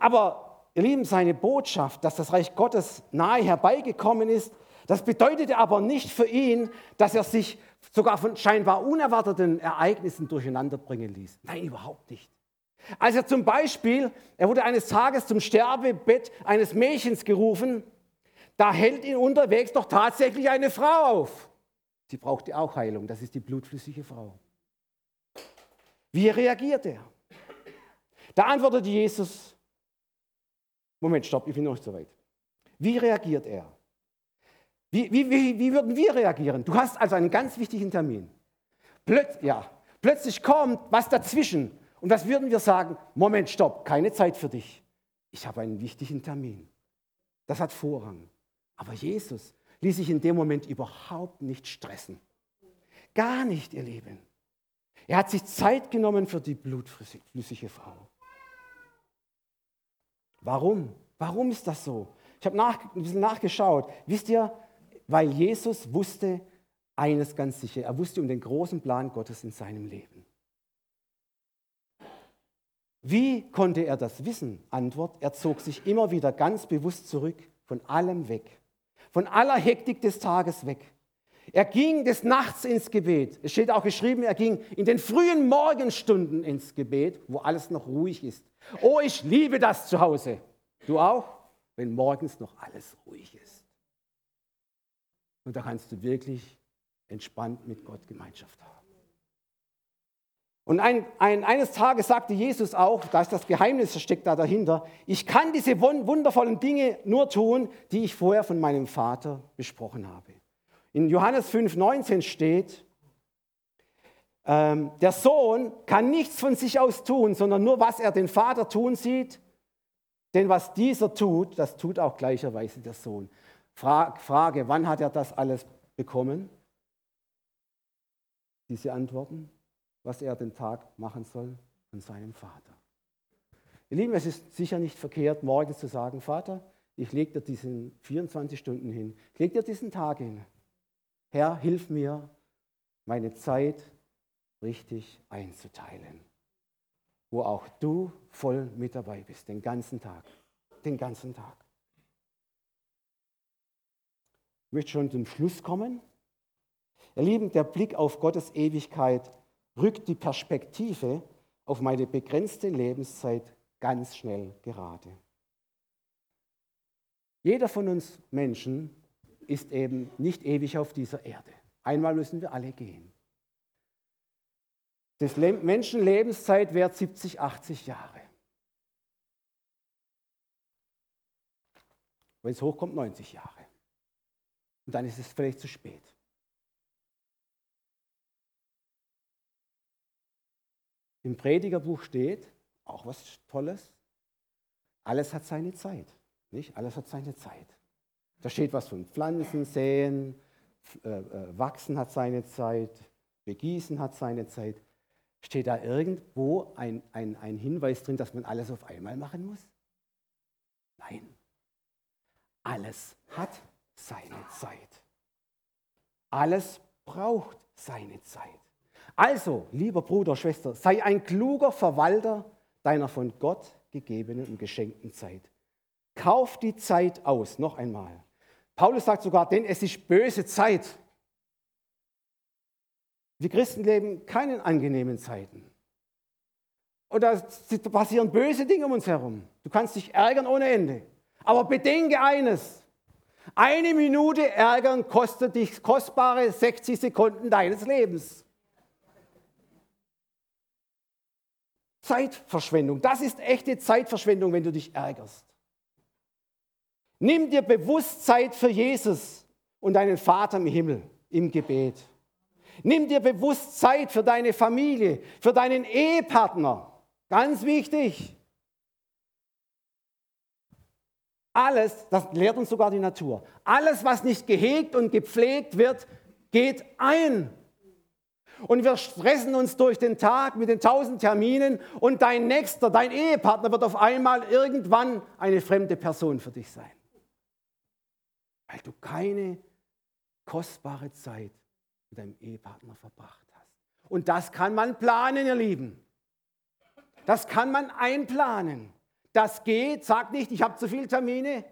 Aber Ihr Lieben, seine Botschaft, dass das Reich Gottes nahe herbeigekommen ist, das bedeutete aber nicht für ihn, dass er sich sogar von scheinbar unerwarteten Ereignissen durcheinander bringen ließ. Nein, überhaupt nicht. Als er zum Beispiel, er wurde eines Tages zum Sterbebett eines Mädchens gerufen, da hält ihn unterwegs doch tatsächlich eine Frau auf. Sie brauchte auch Heilung, das ist die blutflüssige Frau. Wie reagiert er? Da antwortete Jesus, Moment, stopp, ich bin noch nicht so weit. Wie reagiert er? Wie, wie, wie, wie würden wir reagieren? Du hast also einen ganz wichtigen Termin. Plötz, ja, plötzlich kommt was dazwischen. Und was würden wir sagen? Moment, stopp, keine Zeit für dich. Ich habe einen wichtigen Termin. Das hat Vorrang. Aber Jesus ließ sich in dem Moment überhaupt nicht stressen. Gar nicht, ihr Lieben. Er hat sich Zeit genommen für die blutflüssige Frau. Warum? Warum ist das so? Ich habe nach, ein bisschen nachgeschaut. Wisst ihr, weil Jesus wusste eines ganz sicher. Er wusste um den großen Plan Gottes in seinem Leben. Wie konnte er das wissen? Antwort, er zog sich immer wieder ganz bewusst zurück, von allem weg, von aller Hektik des Tages weg. Er ging des Nachts ins Gebet. Es steht auch geschrieben, er ging in den frühen Morgenstunden ins Gebet, wo alles noch ruhig ist. Oh, ich liebe das zu Hause. Du auch? Wenn morgens noch alles ruhig ist. Und da kannst du wirklich entspannt mit Gott Gemeinschaft haben. Und ein, ein, eines Tages sagte Jesus auch, da ist das Geheimnis versteckt da dahinter, ich kann diese wundervollen Dinge nur tun, die ich vorher von meinem Vater besprochen habe. In Johannes 5,19 steht, ähm, der Sohn kann nichts von sich aus tun, sondern nur, was er den Vater tun sieht. Denn was dieser tut, das tut auch gleicherweise der Sohn. Frage, wann hat er das alles bekommen? Diese Antworten was er den Tag machen soll von seinem Vater. Ihr Lieben, es ist sicher nicht verkehrt, morgen zu sagen, Vater, ich lege dir diesen 24 Stunden hin, ich lege dir diesen Tag hin. Herr, hilf mir, meine Zeit richtig einzuteilen, wo auch du voll mit dabei bist, den ganzen Tag, den ganzen Tag. Ich möchte schon zum Schluss kommen. Ihr Lieben, der Blick auf Gottes Ewigkeit rückt die Perspektive auf meine begrenzte Lebenszeit ganz schnell gerade. Jeder von uns Menschen ist eben nicht ewig auf dieser Erde. Einmal müssen wir alle gehen. Das Menschenlebenszeit währt 70, 80 Jahre. Wenn es hochkommt, 90 Jahre. Und dann ist es vielleicht zu spät. Im Predigerbuch steht, auch was Tolles, alles hat seine Zeit. Nicht? Alles hat seine Zeit. Da steht was von Pflanzen, Säen, äh, äh, Wachsen hat seine Zeit, Begießen hat seine Zeit. Steht da irgendwo ein, ein, ein Hinweis drin, dass man alles auf einmal machen muss? Nein. Alles hat seine Zeit. Alles braucht seine Zeit. Also, lieber Bruder, Schwester, sei ein kluger Verwalter deiner von Gott gegebenen und geschenkten Zeit. Kauf die Zeit aus, noch einmal. Paulus sagt sogar, denn es ist böse Zeit. Wir Christen leben keinen angenehmen Zeiten. Und da passieren böse Dinge um uns herum. Du kannst dich ärgern ohne Ende. Aber bedenke eines. Eine Minute ärgern kostet dich kostbare 60 Sekunden deines Lebens. Zeitverschwendung. Das ist echte Zeitverschwendung, wenn du dich ärgerst. Nimm dir bewusst Zeit für Jesus und deinen Vater im Himmel im Gebet. Nimm dir bewusst Zeit für deine Familie, für deinen Ehepartner. Ganz wichtig. Alles, das lehrt uns sogar die Natur, alles, was nicht gehegt und gepflegt wird, geht ein. Und wir stressen uns durch den Tag mit den tausend Terminen und dein Nächster, dein Ehepartner wird auf einmal irgendwann eine fremde Person für dich sein. Weil du keine kostbare Zeit mit deinem Ehepartner verbracht hast. Und das kann man planen, ihr Lieben. Das kann man einplanen. Das geht, sag nicht, ich habe zu viele Termine.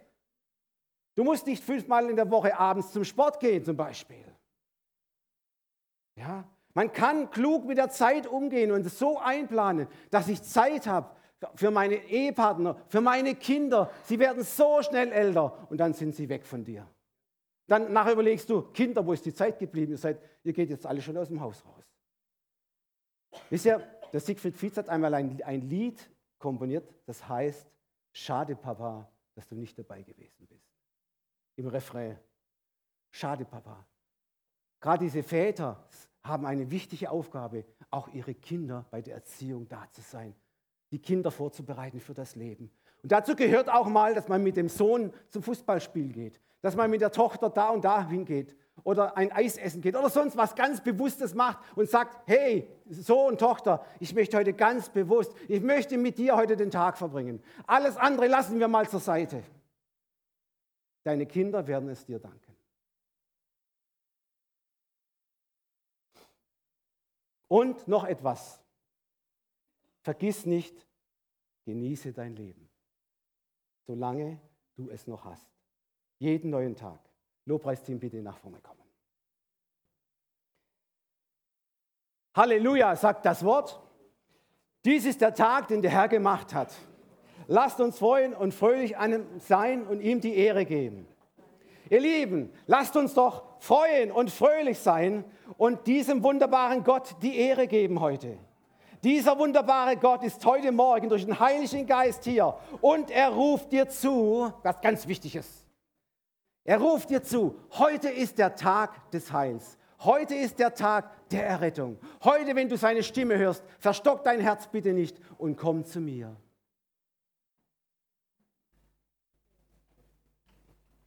Du musst nicht fünfmal in der Woche abends zum Sport gehen, zum Beispiel. Ja, man kann klug mit der Zeit umgehen und es so einplanen, dass ich Zeit habe für meine Ehepartner, für meine Kinder. Sie werden so schnell älter und dann sind sie weg von dir. Dann nachher überlegst du, Kinder, wo ist die Zeit geblieben? Ihr, seid, ihr geht jetzt alle schon aus dem Haus raus. Wisst ihr, der Siegfried Fietz hat einmal ein, ein Lied komponiert, das heißt, schade Papa, dass du nicht dabei gewesen bist. Im Refrain. Schade Papa. Gerade diese Väter haben eine wichtige Aufgabe, auch ihre Kinder bei der Erziehung da zu sein, die Kinder vorzubereiten für das Leben. Und dazu gehört auch mal, dass man mit dem Sohn zum Fußballspiel geht, dass man mit der Tochter da und da hingeht oder ein Eis essen geht oder sonst was ganz Bewusstes macht und sagt, hey, Sohn, Tochter, ich möchte heute ganz bewusst, ich möchte mit dir heute den Tag verbringen. Alles andere lassen wir mal zur Seite. Deine Kinder werden es dir danken. Und noch etwas. Vergiss nicht, genieße dein Leben, solange du es noch hast. Jeden neuen Tag. Lobpreisteam, bitte nach vorne kommen. Halleluja, sagt das Wort. Dies ist der Tag, den der Herr gemacht hat. Lasst uns freuen und fröhlich an sein und ihm die Ehre geben. Ihr Lieben, lasst uns doch freuen und fröhlich sein und diesem wunderbaren Gott die Ehre geben heute. Dieser wunderbare Gott ist heute Morgen durch den Heiligen Geist hier und er ruft dir zu, was ganz wichtig ist. Er ruft dir zu, heute ist der Tag des Heils. Heute ist der Tag der Errettung. Heute, wenn du seine Stimme hörst, verstock dein Herz bitte nicht und komm zu mir.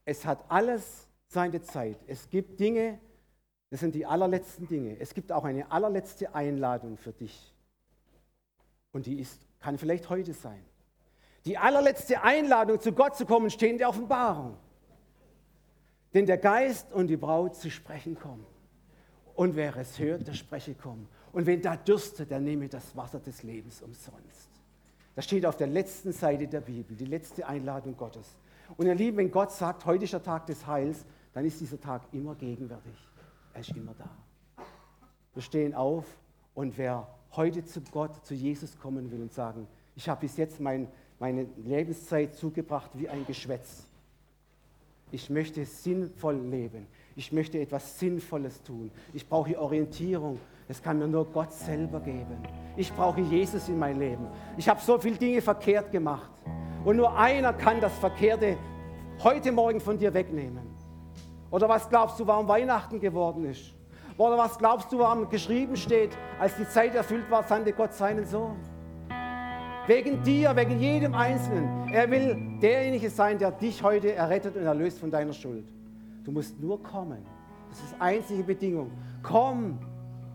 Es hat alles seine Zeit. Es gibt Dinge, das sind die allerletzten Dinge. Es gibt auch eine allerletzte Einladung für dich. Und die ist, kann vielleicht heute sein. Die allerletzte Einladung, zu Gott zu kommen, steht in der Offenbarung. Denn der Geist und die Braut zu sprechen kommen. Und wer es hört, der spreche kommen. Und wenn da dürstet, der nehme das Wasser des Lebens umsonst. Das steht auf der letzten Seite der Bibel, die letzte Einladung Gottes. Und ihr Lieben, wenn Gott sagt, heute ist der Tag des Heils, dann ist dieser Tag immer gegenwärtig. Er ist immer da. Wir stehen auf und wer heute zu Gott, zu Jesus kommen will und sagen, ich habe bis jetzt mein, meine Lebenszeit zugebracht wie ein Geschwätz. Ich möchte sinnvoll leben. Ich möchte etwas Sinnvolles tun. Ich brauche Orientierung. Das kann mir nur Gott selber geben. Ich brauche Jesus in mein Leben. Ich habe so viele Dinge verkehrt gemacht. Und nur einer kann das Verkehrte heute Morgen von dir wegnehmen. Oder was glaubst du, warum Weihnachten geworden ist? Oder was glaubst du, warum geschrieben steht, als die Zeit erfüllt war, sandte Gott seinen Sohn? Wegen dir, wegen jedem Einzelnen. Er will derjenige sein, der dich heute errettet und erlöst von deiner Schuld. Du musst nur kommen. Das ist die einzige Bedingung. Komm,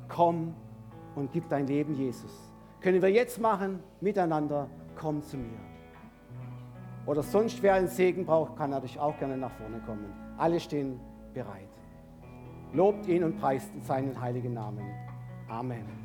komm und gib dein Leben Jesus. Können wir jetzt machen, miteinander, komm zu mir. Oder sonst, wer einen Segen braucht, kann natürlich auch gerne nach vorne kommen. Alle stehen bereit. Lobt ihn und preist seinen heiligen Namen. Amen.